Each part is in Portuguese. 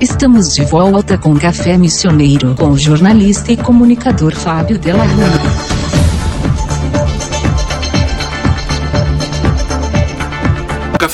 Estamos de volta com Café Missioneiro com o jornalista e comunicador Fábio Della Rua.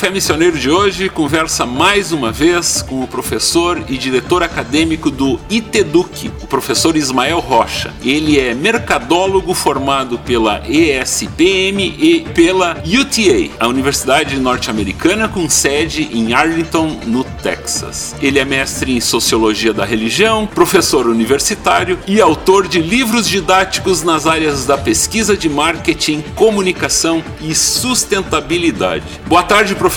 Café Missioneiro de hoje conversa mais uma vez com o professor e diretor acadêmico do ITEDUC, o professor Ismael Rocha. Ele é mercadólogo formado pela ESPM e pela UTA, a Universidade Norte-Americana com sede em Arlington, no Texas. Ele é mestre em Sociologia da Religião, professor universitário e autor de livros didáticos nas áreas da pesquisa de marketing, comunicação e sustentabilidade. Boa tarde, professor,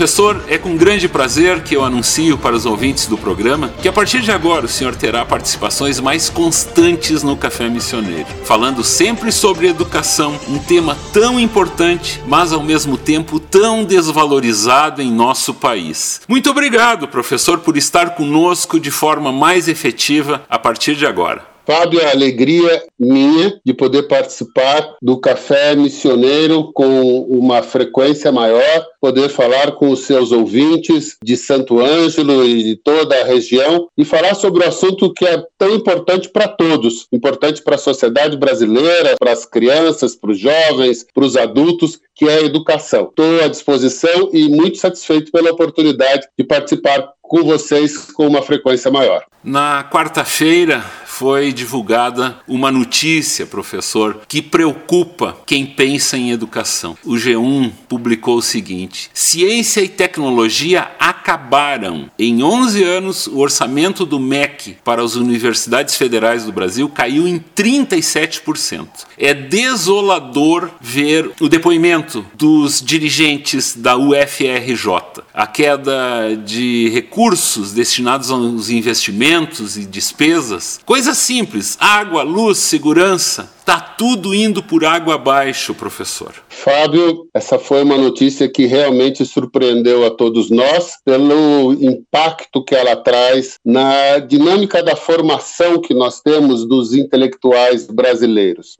é com grande prazer que eu anuncio para os ouvintes do programa que a partir de agora o senhor terá participações mais constantes no Café Missioneiro, falando sempre sobre educação, um tema tão importante, mas ao mesmo tempo tão desvalorizado em nosso país. Muito obrigado, professor, por estar conosco de forma mais efetiva a partir de agora. Fábio, é a alegria minha de poder participar do Café Missioneiro com uma frequência maior, poder falar com os seus ouvintes de Santo Ângelo e de toda a região e falar sobre o assunto que é tão importante para todos, importante para a sociedade brasileira, para as crianças, para os jovens, para os adultos, que é a educação. Estou à disposição e muito satisfeito pela oportunidade de participar com vocês com uma frequência maior. Na quarta-feira, foi divulgada uma notícia, professor, que preocupa quem pensa em educação. O G1 publicou o seguinte: Ciência e tecnologia acabaram. Em 11 anos, o orçamento do MEC para as universidades federais do Brasil caiu em 37%. É desolador ver o depoimento dos dirigentes da UFRJ. A queda de recursos destinados aos investimentos e despesas, coisa Coisa simples: água, luz, segurança. Está tudo indo por água abaixo, professor. Fábio, essa foi uma notícia que realmente surpreendeu a todos nós pelo impacto que ela traz na dinâmica da formação que nós temos dos intelectuais brasileiros.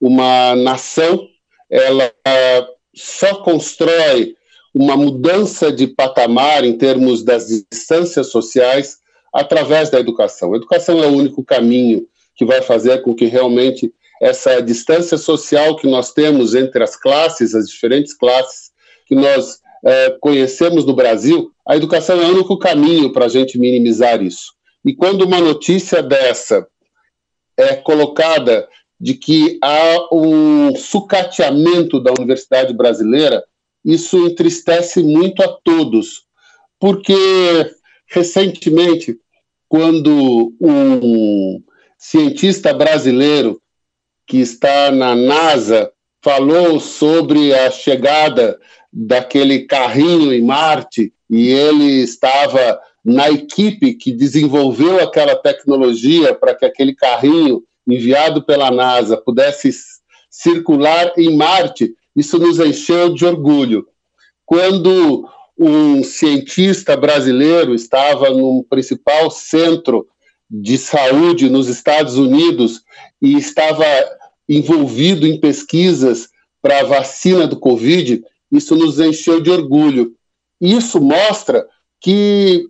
Uma nação, ela só constrói uma mudança de patamar em termos das distâncias sociais através da educação. A educação é o único caminho que vai fazer com que realmente essa distância social que nós temos entre as classes, as diferentes classes que nós é, conhecemos no Brasil, a educação é o único caminho para a gente minimizar isso. E quando uma notícia dessa é colocada de que há um sucateamento da universidade brasileira, isso entristece muito a todos, porque recentemente, quando um cientista brasileiro que está na NASA falou sobre a chegada daquele carrinho em Marte e ele estava na equipe que desenvolveu aquela tecnologia para que aquele carrinho enviado pela NASA pudesse circular em Marte, isso nos encheu de orgulho. Quando um cientista brasileiro estava no principal centro de saúde nos Estados Unidos e estava envolvido em pesquisas para a vacina do Covid, isso nos encheu de orgulho. Isso mostra que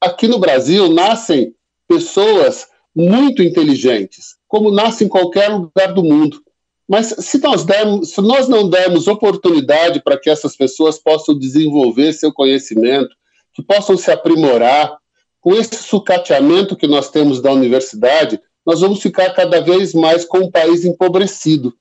aqui no Brasil nascem pessoas muito inteligentes, como nasce em qualquer lugar do mundo. Mas se nós, dermos, se nós não dermos oportunidade para que essas pessoas possam desenvolver seu conhecimento, que possam se aprimorar, com esse sucateamento que nós temos da universidade, nós vamos ficar cada vez mais com um país empobrecido.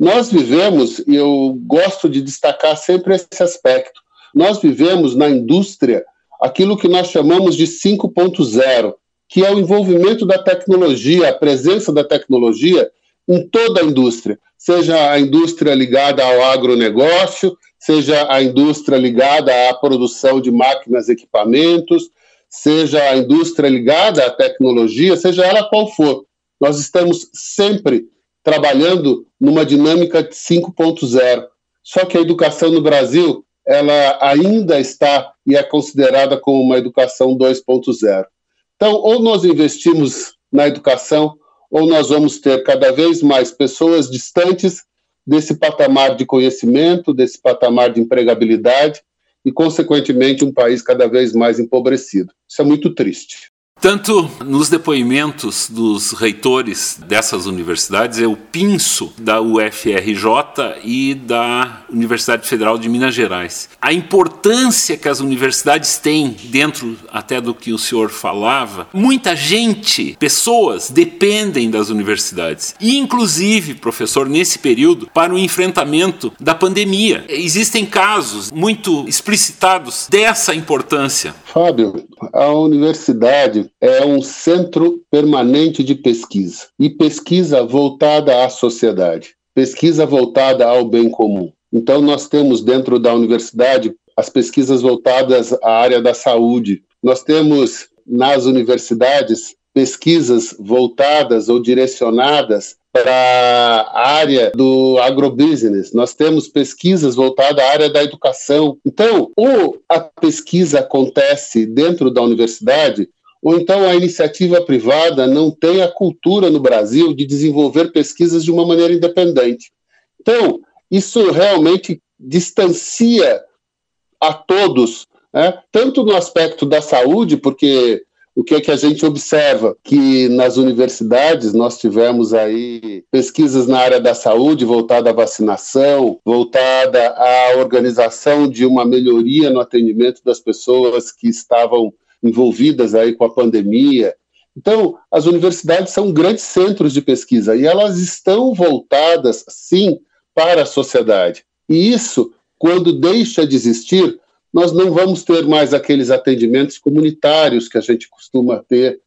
Nós vivemos, e eu gosto de destacar sempre esse aspecto, nós vivemos na indústria aquilo que nós chamamos de 5.0, que é o envolvimento da tecnologia, a presença da tecnologia em toda a indústria, seja a indústria ligada ao agronegócio, seja a indústria ligada à produção de máquinas e equipamentos, seja a indústria ligada à tecnologia, seja ela qual for. Nós estamos sempre trabalhando numa dinâmica de 5.0. Só que a educação no Brasil, ela ainda está e é considerada como uma educação 2.0. Então, ou nós investimos na educação ou nós vamos ter cada vez mais pessoas distantes desse patamar de conhecimento, desse patamar de empregabilidade e, consequentemente, um país cada vez mais empobrecido. Isso é muito triste. Tanto nos depoimentos dos reitores dessas universidades, é o Pinso da UFRJ e da Universidade Federal de Minas Gerais. A importância que as universidades têm dentro até do que o senhor falava, muita gente, pessoas dependem das universidades. E inclusive, professor, nesse período para o enfrentamento da pandemia. Existem casos muito explicitados dessa importância. Fábio, a universidade é um centro permanente de pesquisa e pesquisa voltada à sociedade, pesquisa voltada ao bem comum. Então, nós temos dentro da universidade as pesquisas voltadas à área da saúde. Nós temos nas universidades pesquisas voltadas ou direcionadas para a área do agrobusiness, nós temos pesquisas voltadas à área da educação. Então, ou a pesquisa acontece dentro da universidade, ou então a iniciativa privada não tem a cultura no Brasil de desenvolver pesquisas de uma maneira independente. Então, isso realmente distancia a todos, né? tanto no aspecto da saúde, porque o que é que a gente observa? Que nas universidades nós tivemos aí pesquisas na área da saúde voltada à vacinação, voltada à organização de uma melhoria no atendimento das pessoas que estavam envolvidas aí com a pandemia. Então, as universidades são grandes centros de pesquisa e elas estão voltadas, sim, para a sociedade. E isso, quando deixa de existir, nós não vamos ter mais aqueles atendimentos comunitários que a gente costuma ter,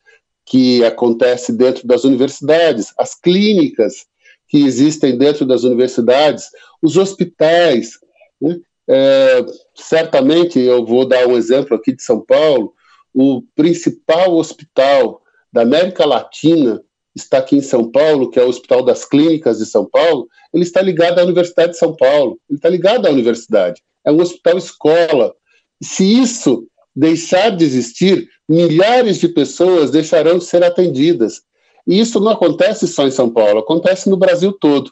que acontece dentro das universidades, as clínicas que existem dentro das universidades, os hospitais. Né? É, certamente, eu vou dar um exemplo aqui de São Paulo, o principal hospital da América Latina está aqui em São Paulo, que é o Hospital das Clínicas de São Paulo, ele está ligado à Universidade de São Paulo, ele está ligado à universidade. É um hospital escola, se isso deixar de existir, milhares de pessoas deixarão de ser atendidas. E isso não acontece só em São Paulo, acontece no Brasil todo.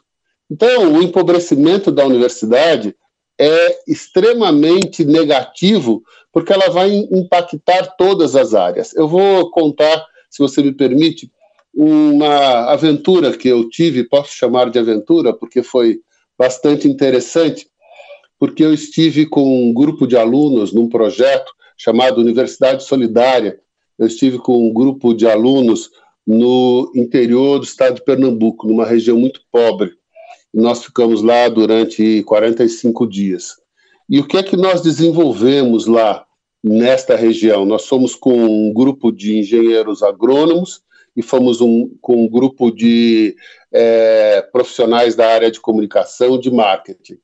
Então, o empobrecimento da universidade é extremamente negativo, porque ela vai impactar todas as áreas. Eu vou contar, se você me permite, uma aventura que eu tive, posso chamar de aventura, porque foi bastante interessante porque eu estive com um grupo de alunos num projeto chamado Universidade Solidária. Eu estive com um grupo de alunos no interior do estado de Pernambuco, numa região muito pobre. Nós ficamos lá durante 45 dias. E o que é que nós desenvolvemos lá nesta região? Nós fomos com um grupo de engenheiros agrônomos e fomos um, com um grupo de é, profissionais da área de comunicação, de marketing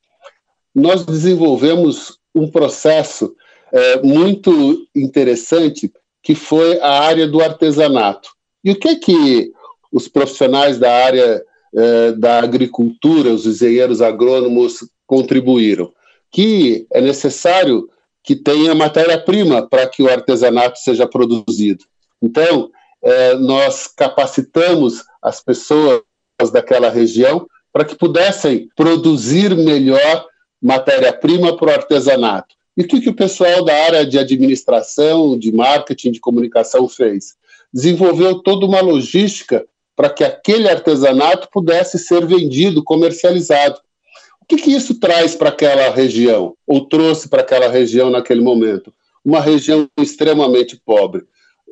nós desenvolvemos um processo é, muito interessante que foi a área do artesanato. E o que é que os profissionais da área é, da agricultura, os engenheiros agrônomos, contribuíram? Que é necessário que tenha matéria-prima para que o artesanato seja produzido. Então, é, nós capacitamos as pessoas daquela região para que pudessem produzir melhor matéria-prima para o artesanato. E o que, que o pessoal da área de administração, de marketing, de comunicação fez? Desenvolveu toda uma logística para que aquele artesanato pudesse ser vendido, comercializado. O que, que isso traz para aquela região, ou trouxe para aquela região naquele momento? Uma região extremamente pobre.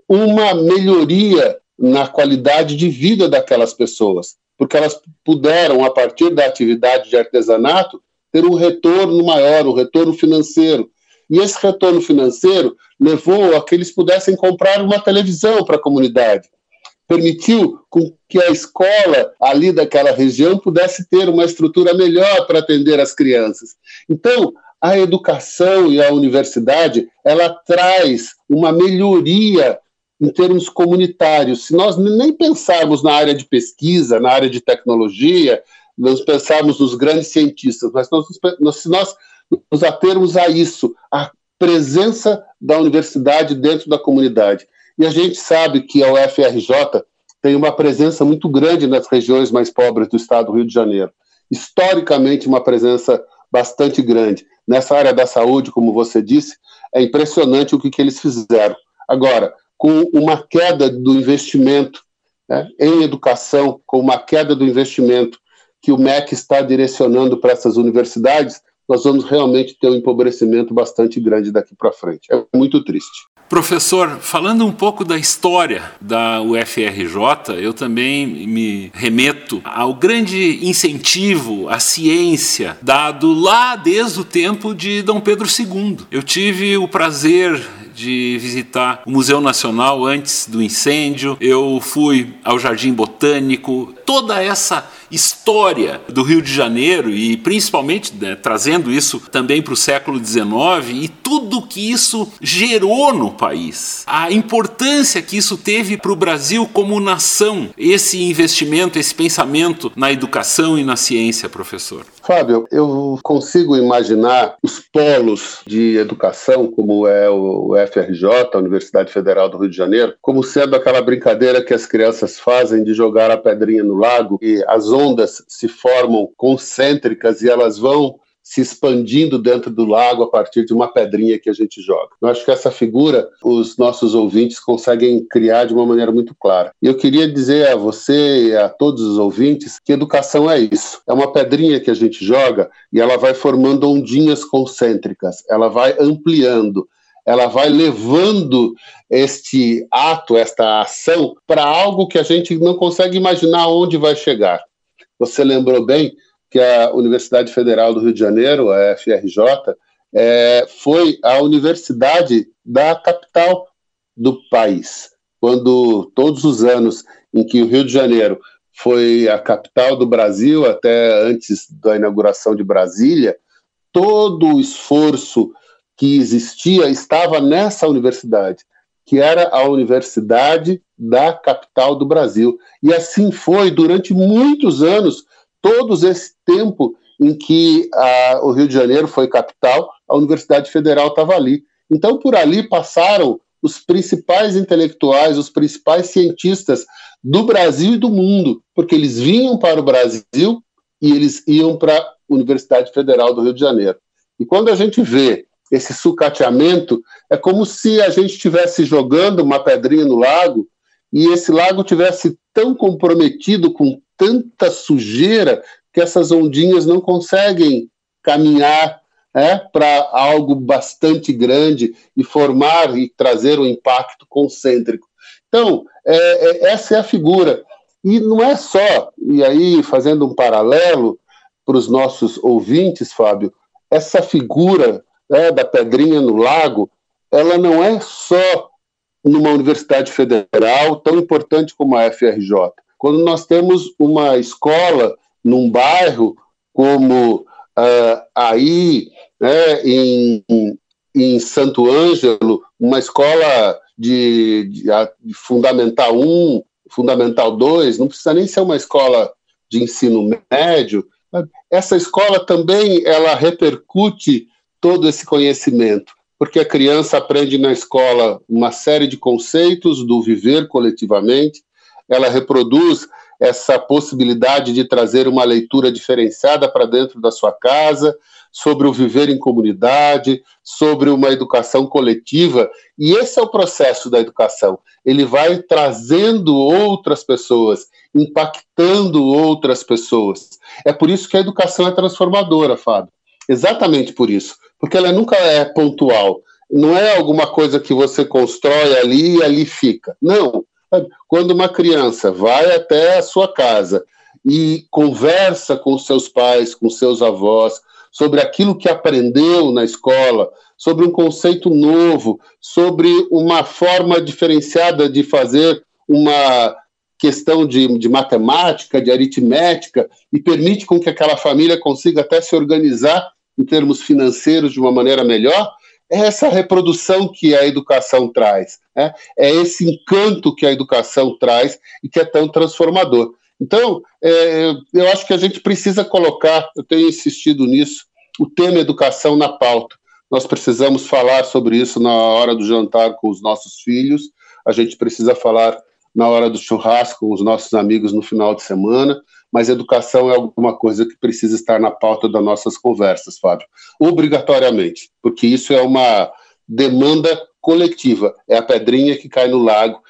Uma melhoria na qualidade de vida daquelas pessoas, porque elas puderam, a partir da atividade de artesanato, ter um retorno maior, um retorno financeiro. E esse retorno financeiro levou a que eles pudessem comprar uma televisão para a comunidade. Permitiu com que a escola ali daquela região pudesse ter uma estrutura melhor para atender as crianças. Então, a educação e a universidade, ela traz uma melhoria em termos comunitários. Se nós nem pensarmos na área de pesquisa, na área de tecnologia, nós pensarmos nos grandes cientistas, mas nós, se nós nos atermos a isso, a presença da universidade dentro da comunidade. E a gente sabe que a UFRJ tem uma presença muito grande nas regiões mais pobres do estado do Rio de Janeiro. Historicamente, uma presença bastante grande. Nessa área da saúde, como você disse, é impressionante o que, que eles fizeram. Agora, com uma queda do investimento né, em educação, com uma queda do investimento que o MEC está direcionando para essas universidades, nós vamos realmente ter um empobrecimento bastante grande daqui para frente. É muito triste. Professor, falando um pouco da história da UFRJ, eu também me remeto ao grande incentivo à ciência dado lá desde o tempo de Dom Pedro II. Eu tive o prazer de visitar o Museu Nacional antes do incêndio, eu fui ao Jardim Botânico, toda essa história do Rio de Janeiro e principalmente né, trazendo isso também para o século XIX e tudo que isso gerou no país, a importância que isso teve para o Brasil como nação, esse investimento, esse pensamento na educação e na ciência, professor. Fábio, eu consigo imaginar os polos de educação, como é o FRJ, a Universidade Federal do Rio de Janeiro, como sendo aquela brincadeira que as crianças fazem de jogar a pedrinha no lago e as ondas se formam concêntricas e elas vão se expandindo dentro do lago a partir de uma pedrinha que a gente joga. Eu acho que essa figura os nossos ouvintes conseguem criar de uma maneira muito clara. E eu queria dizer a você e a todos os ouvintes que educação é isso. É uma pedrinha que a gente joga e ela vai formando ondinhas concêntricas, ela vai ampliando, ela vai levando este ato, esta ação, para algo que a gente não consegue imaginar onde vai chegar. Você lembrou bem que a Universidade Federal do Rio de Janeiro, a FRJ, é, foi a universidade da capital do país. Quando todos os anos em que o Rio de Janeiro foi a capital do Brasil, até antes da inauguração de Brasília, todo o esforço que existia estava nessa universidade, que era a Universidade da capital do Brasil. E assim foi durante muitos anos todos esse tempo em que a, o Rio de Janeiro foi capital, a Universidade Federal estava ali. Então, por ali passaram os principais intelectuais, os principais cientistas do Brasil e do mundo, porque eles vinham para o Brasil e eles iam para a Universidade Federal do Rio de Janeiro. E quando a gente vê esse sucateamento, é como se a gente estivesse jogando uma pedrinha no lago e esse lago tivesse tão comprometido com tanta sujeira que essas ondinhas não conseguem caminhar é, para algo bastante grande e formar e trazer um impacto concêntrico. Então, é, é, essa é a figura. E não é só, e aí fazendo um paralelo para os nossos ouvintes, Fábio, essa figura é, da pedrinha no lago, ela não é só numa universidade federal tão importante como a FRJ. Quando nós temos uma escola num bairro como uh, aí, né, em, em Santo Ângelo, uma escola de, de, de Fundamental 1, Fundamental 2, não precisa nem ser uma escola de ensino médio, essa escola também ela repercute todo esse conhecimento, porque a criança aprende na escola uma série de conceitos do viver coletivamente, ela reproduz essa possibilidade de trazer uma leitura diferenciada para dentro da sua casa, sobre o viver em comunidade, sobre uma educação coletiva. E esse é o processo da educação. Ele vai trazendo outras pessoas, impactando outras pessoas. É por isso que a educação é transformadora, Fábio. Exatamente por isso. Porque ela nunca é pontual. Não é alguma coisa que você constrói ali e ali fica. Não quando uma criança vai até a sua casa e conversa com seus pais, com seus avós, sobre aquilo que aprendeu na escola, sobre um conceito novo, sobre uma forma diferenciada de fazer uma questão de, de matemática, de aritmética, e permite com que aquela família consiga até se organizar em termos financeiros de uma maneira melhor, é essa reprodução que a educação traz, né? é esse encanto que a educação traz e que é tão transformador. Então, é, eu acho que a gente precisa colocar, eu tenho insistido nisso, o tema educação na pauta. Nós precisamos falar sobre isso na hora do jantar com os nossos filhos, a gente precisa falar na hora do churrasco com os nossos amigos no final de semana, mas educação é alguma coisa que precisa estar na pauta das nossas conversas, Fábio, obrigatoriamente, porque isso é uma demanda coletiva. É a pedrinha que cai no lago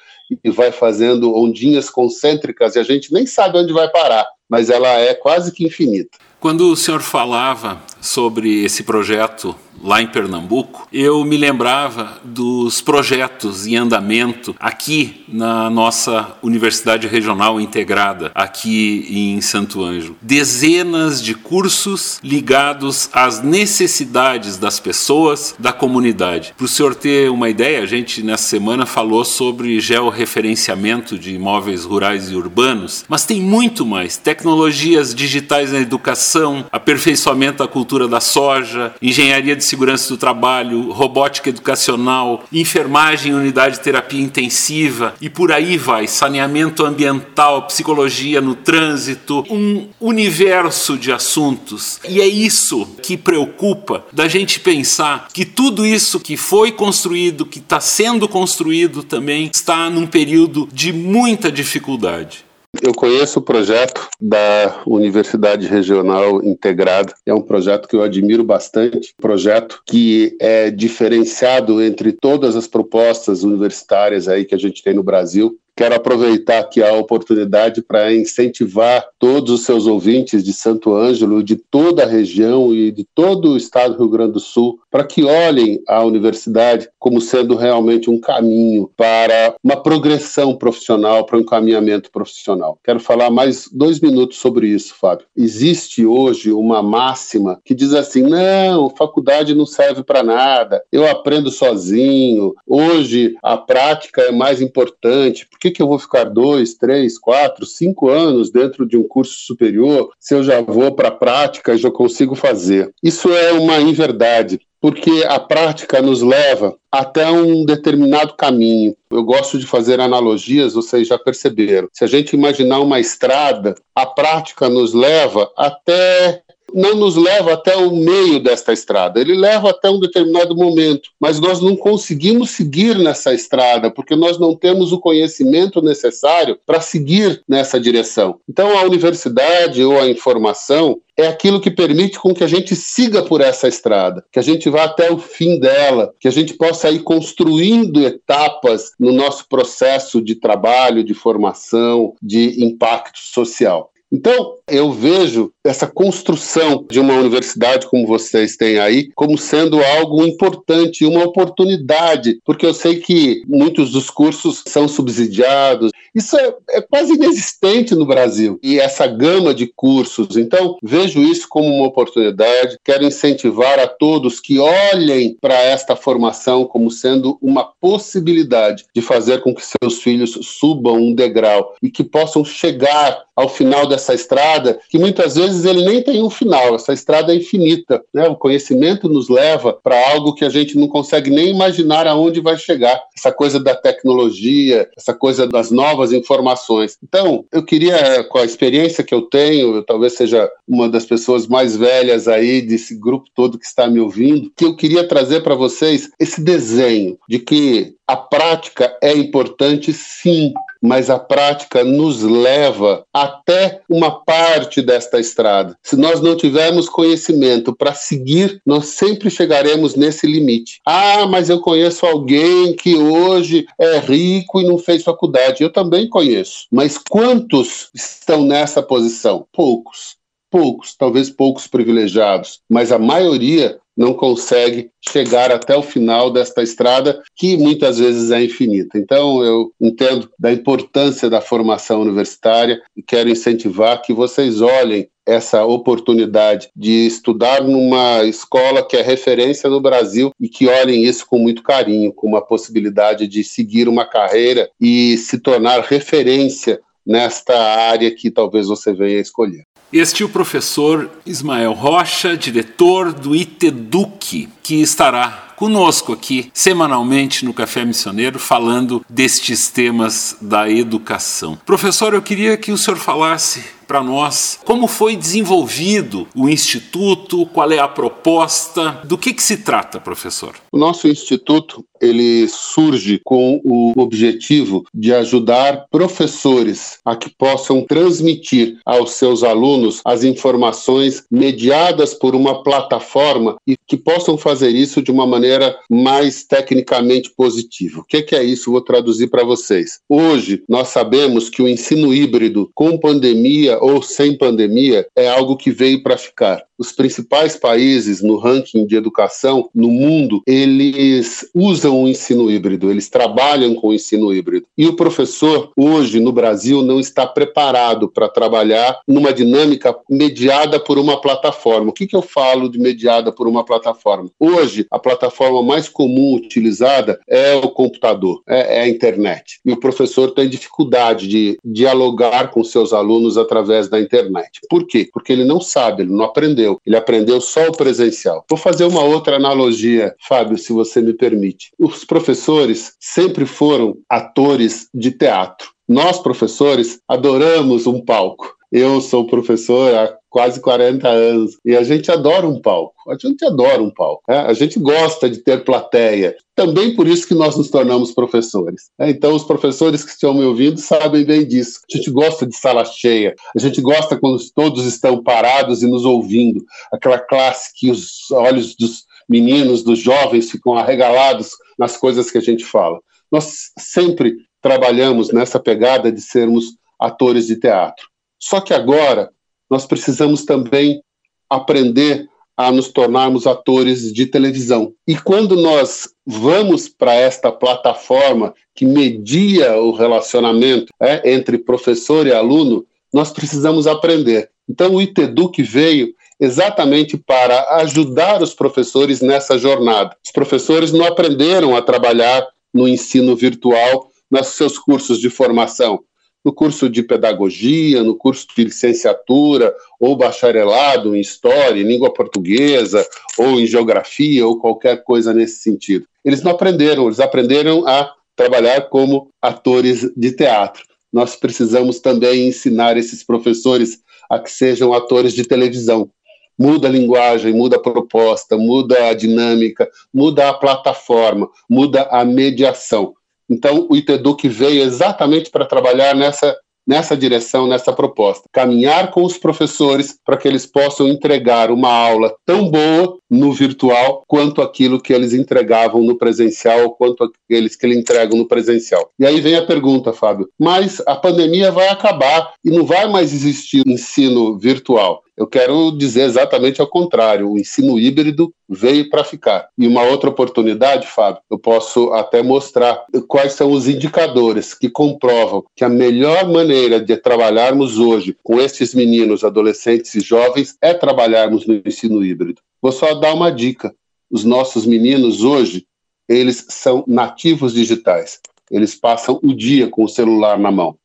e vai fazendo ondinhas concêntricas e a gente nem sabe onde vai parar, mas ela é quase que infinita. Quando o senhor falava sobre esse projeto lá em Pernambuco, eu me lembrava dos projetos em andamento aqui na nossa Universidade Regional Integrada, aqui em Santo Ângelo. Dezenas de cursos ligados às necessidades das pessoas, da comunidade. Para o senhor ter uma ideia, a gente nessa semana falou sobre georreferenciamento de imóveis rurais e urbanos, mas tem muito mais: tecnologias digitais na educação, aperfeiçoamento da cultura da soja, engenharia de segurança do trabalho, robótica educacional, enfermagem, unidade de terapia intensiva e por aí vai, saneamento ambiental, psicologia no trânsito, um universo de assuntos. E é isso que preocupa da gente pensar que tudo isso que foi construído, que está sendo construído também, está num período de muita dificuldade. Eu conheço o projeto da Universidade Regional Integrada. É um projeto que eu admiro bastante, projeto que é diferenciado entre todas as propostas universitárias aí que a gente tem no Brasil. Quero aproveitar aqui a oportunidade para incentivar todos os seus ouvintes de Santo Ângelo, de toda a região e de todo o estado do Rio Grande do Sul, para que olhem a universidade como sendo realmente um caminho para uma progressão profissional, para um encaminhamento profissional. Quero falar mais dois minutos sobre isso, Fábio. Existe hoje uma máxima que diz assim: não, faculdade não serve para nada, eu aprendo sozinho, hoje a prática é mais importante que, que eu vou ficar dois, três, quatro, cinco anos dentro de um curso superior se eu já vou para a prática e já consigo fazer? Isso é uma inverdade porque a prática nos leva até um determinado caminho. Eu gosto de fazer analogias, vocês já perceberam. Se a gente imaginar uma estrada, a prática nos leva até não nos leva até o meio desta estrada, ele leva até um determinado momento, mas nós não conseguimos seguir nessa estrada porque nós não temos o conhecimento necessário para seguir nessa direção. Então, a universidade ou a informação é aquilo que permite com que a gente siga por essa estrada, que a gente vá até o fim dela, que a gente possa ir construindo etapas no nosso processo de trabalho, de formação, de impacto social. Então, eu vejo essa construção de uma universidade como vocês têm aí como sendo algo importante, uma oportunidade, porque eu sei que muitos dos cursos são subsidiados. Isso é, é quase inexistente no Brasil. E essa gama de cursos. Então, vejo isso como uma oportunidade. Quero incentivar a todos que olhem para esta formação como sendo uma possibilidade de fazer com que seus filhos subam um degrau e que possam chegar ao final dessa estrada, que muitas vezes ele nem tem um final, essa estrada é infinita. Né? O conhecimento nos leva para algo que a gente não consegue nem imaginar aonde vai chegar. Essa coisa da tecnologia, essa coisa das novas informações. Então, eu queria, com a experiência que eu tenho, eu talvez seja uma das pessoas mais velhas aí desse grupo todo que está me ouvindo, que eu queria trazer para vocês esse desenho de que a prática é importante, sim, mas a prática nos leva até uma parte desta estrada. Se nós não tivermos conhecimento para seguir, nós sempre chegaremos nesse limite. Ah, mas eu conheço alguém que hoje é rico e não fez faculdade. Eu também conheço. Mas quantos estão nessa posição? Poucos poucos, talvez poucos privilegiados, mas a maioria não consegue chegar até o final desta estrada, que muitas vezes é infinita. Então, eu entendo da importância da formação universitária e quero incentivar que vocês olhem essa oportunidade de estudar numa escola que é referência no Brasil e que olhem isso com muito carinho, com uma possibilidade de seguir uma carreira e se tornar referência nesta área que talvez você venha escolher. Este é o professor Ismael Rocha, diretor do ITEDUC, que estará conosco aqui semanalmente no Café Missioneiro falando destes temas da educação. Professor, eu queria que o senhor falasse para nós como foi desenvolvido o instituto, qual é a proposta, do que, que se trata, professor? O nosso instituto ele surge com o objetivo de ajudar professores a que possam transmitir aos seus alunos as informações mediadas por uma plataforma e que possam fazer isso de uma maneira mais tecnicamente positiva. O que é isso? Vou traduzir para vocês. Hoje, nós sabemos que o ensino híbrido, com pandemia ou sem pandemia, é algo que veio para ficar. Os principais países no ranking de educação no mundo, eles usam o ensino híbrido, eles trabalham com o ensino híbrido. E o professor, hoje, no Brasil, não está preparado para trabalhar numa dinâmica mediada por uma plataforma. O que, que eu falo de mediada por uma plataforma? Hoje, a plataforma mais comum utilizada é o computador, é, é a internet. E o professor tem dificuldade de dialogar com seus alunos através da internet. Por quê? Porque ele não sabe, ele não aprendeu. Ele aprendeu só o presencial. Vou fazer uma outra analogia, Fábio, se você me permite. Os professores sempre foram atores de teatro. Nós, professores, adoramos um palco. Eu sou professor há quase 40 anos e a gente adora um palco. A gente adora um palco. Né? A gente gosta de ter plateia. Também por isso que nós nos tornamos professores. Né? Então, os professores que estão me ouvindo sabem bem disso. A gente gosta de sala cheia. A gente gosta quando todos estão parados e nos ouvindo. Aquela classe que os olhos dos meninos, dos jovens ficam arregalados nas coisas que a gente fala. Nós sempre trabalhamos nessa pegada de sermos atores de teatro. Só que agora nós precisamos também aprender a nos tornarmos atores de televisão. E quando nós vamos para esta plataforma que media o relacionamento é, entre professor e aluno, nós precisamos aprender. Então, o ITEDUC veio exatamente para ajudar os professores nessa jornada. Os professores não aprenderam a trabalhar no ensino virtual nos seus cursos de formação no curso de pedagogia, no curso de licenciatura ou bacharelado em história, em língua portuguesa ou em geografia ou qualquer coisa nesse sentido. Eles não aprenderam, eles aprenderam a trabalhar como atores de teatro. Nós precisamos também ensinar esses professores a que sejam atores de televisão. Muda a linguagem, muda a proposta, muda a dinâmica, muda a plataforma, muda a mediação. Então, o ITEDUC veio exatamente para trabalhar nessa, nessa direção, nessa proposta. Caminhar com os professores para que eles possam entregar uma aula tão boa no virtual quanto aquilo que eles entregavam no presencial, quanto aqueles que eles entregam no presencial. E aí vem a pergunta, Fábio: mas a pandemia vai acabar e não vai mais existir ensino virtual? Eu quero dizer exatamente ao contrário: o ensino híbrido veio para ficar. E uma outra oportunidade, Fábio, eu posso até mostrar quais são os indicadores que comprovam que a melhor maneira de trabalharmos hoje com esses meninos, adolescentes e jovens é trabalharmos no ensino híbrido. Vou só dar uma dica: os nossos meninos hoje, eles são nativos digitais. Eles passam o dia com o celular na mão.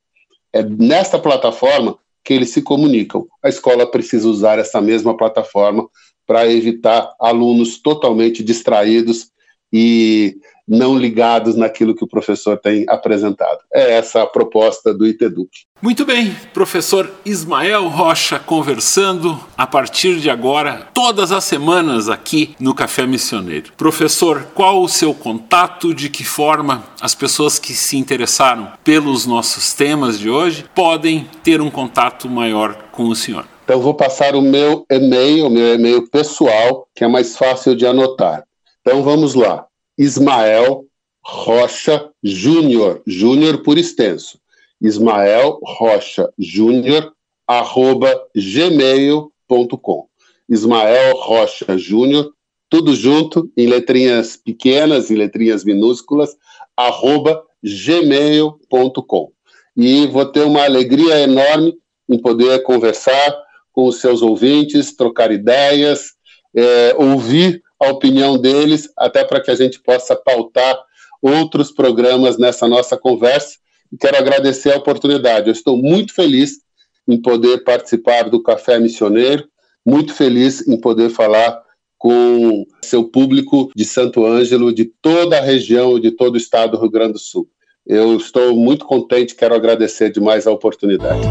É nesta plataforma que eles se comunicam. A escola precisa usar essa mesma plataforma para evitar alunos totalmente distraídos e não ligados naquilo que o professor tem apresentado. É essa a proposta do ITEDUC. Muito bem, professor Ismael Rocha conversando a partir de agora, todas as semanas aqui no Café Missioneiro. Professor, qual o seu contato? De que forma as pessoas que se interessaram pelos nossos temas de hoje podem ter um contato maior com o senhor? Então, vou passar o meu e-mail, o meu e-mail pessoal, que é mais fácil de anotar. Então, vamos lá. Ismael Rocha Júnior, Júnior por extenso. Ismael Rocha Júnior, arroba gmail.com. Ismael Rocha Júnior, tudo junto, em letrinhas pequenas, em letrinhas minúsculas, arroba gmail.com. E vou ter uma alegria enorme em poder conversar com os seus ouvintes, trocar ideias, é, ouvir a opinião deles, até para que a gente possa pautar outros programas nessa nossa conversa. E quero agradecer a oportunidade. Eu estou muito feliz em poder participar do Café Missioneiro, muito feliz em poder falar com seu público de Santo Ângelo, de toda a região, de todo o estado do Rio Grande do Sul. Eu estou muito contente, quero agradecer demais a oportunidade.